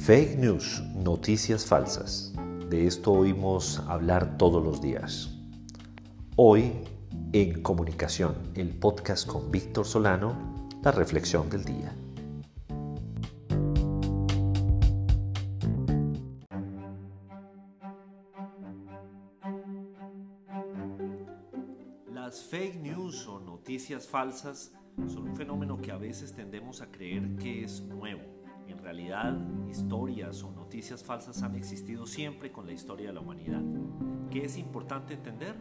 Fake news, noticias falsas. De esto oímos hablar todos los días. Hoy, en Comunicación, el podcast con Víctor Solano, la reflexión del día. Las fake news o noticias falsas son un fenómeno que a veces tendemos a creer que es nuevo en realidad, historias o noticias falsas han existido siempre con la historia de la humanidad. ¿Qué es importante entender?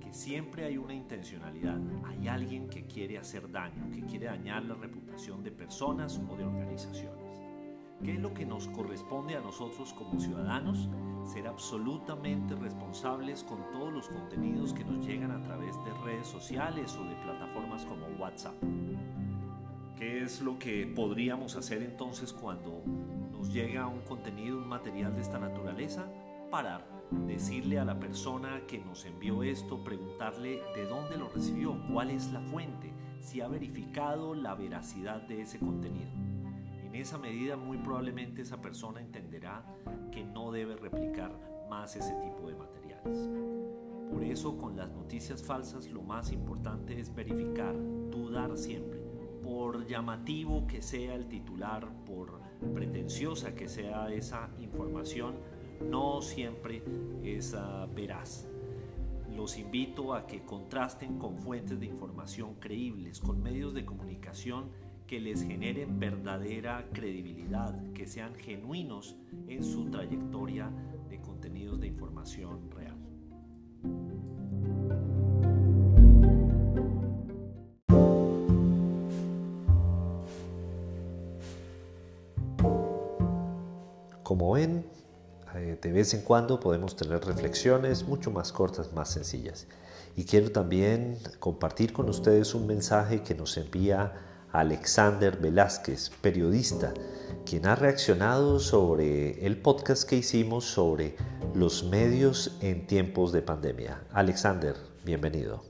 Que siempre hay una intencionalidad. Hay alguien que quiere hacer daño, que quiere dañar la reputación de personas o de organizaciones. ¿Qué es lo que nos corresponde a nosotros como ciudadanos? Ser absolutamente responsables con todos los contenidos que nos llegan a través de redes sociales o de plataformas como WhatsApp. ¿Qué es lo que podríamos hacer entonces cuando nos llega un contenido, un material de esta naturaleza? Parar, decirle a la persona que nos envió esto, preguntarle de dónde lo recibió, cuál es la fuente, si ha verificado la veracidad de ese contenido. En esa medida muy probablemente esa persona entenderá que no debe replicar más ese tipo de materiales. Por eso con las noticias falsas lo más importante es verificar, dudar siempre por llamativo que sea el titular, por pretenciosa que sea esa información, no siempre es ah, veraz. Los invito a que contrasten con fuentes de información creíbles, con medios de comunicación que les generen verdadera credibilidad, que sean genuinos en su trayectoria de contenidos de información real. Como ven, eh, de vez en cuando podemos tener reflexiones mucho más cortas, más sencillas. Y quiero también compartir con ustedes un mensaje que nos envía Alexander Velázquez, periodista, quien ha reaccionado sobre el podcast que hicimos sobre los medios en tiempos de pandemia. Alexander, bienvenido.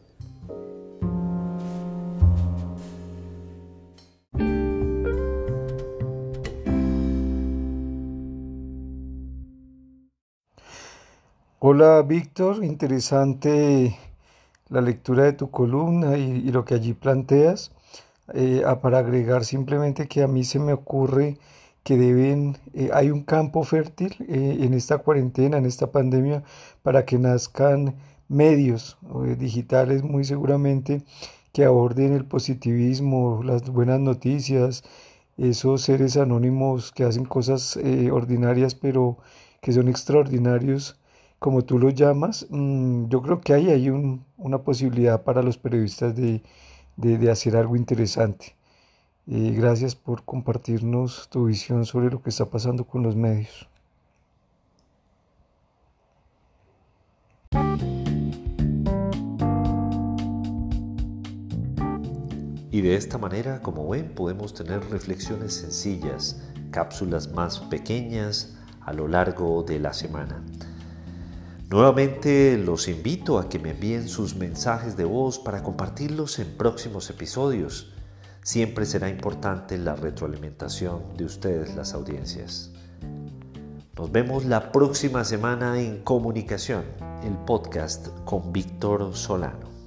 Hola Víctor, interesante la lectura de tu columna y, lo que allí planteas. Eh, para agregar simplemente que a mí se me ocurre que deben, eh, hay un campo fértil eh, en esta cuarentena, en esta pandemia, para que nazcan medios digitales muy seguramente que aborden el positivismo, las buenas noticias, esos seres anónimos que hacen cosas ordinarias pero que son extraordinarios como tú lo llamas, mm, yo creo que hay ahí una posibilidad para los periodistas de, hacer algo interesante. Eh, gracias por compartirnos tu visión sobre lo que está pasando con los medios. Y de esta manera, como ven, podemos tener reflexiones sencillas, cápsulas más pequeñas a lo largo de la semana. Nuevamente los invito a que me envíen sus mensajes de voz para compartirlos en próximos episodios. Siempre será importante la retroalimentación de ustedes, las audiencias. Nos vemos la próxima semana en Comunicación, el podcast con Víctor Solano.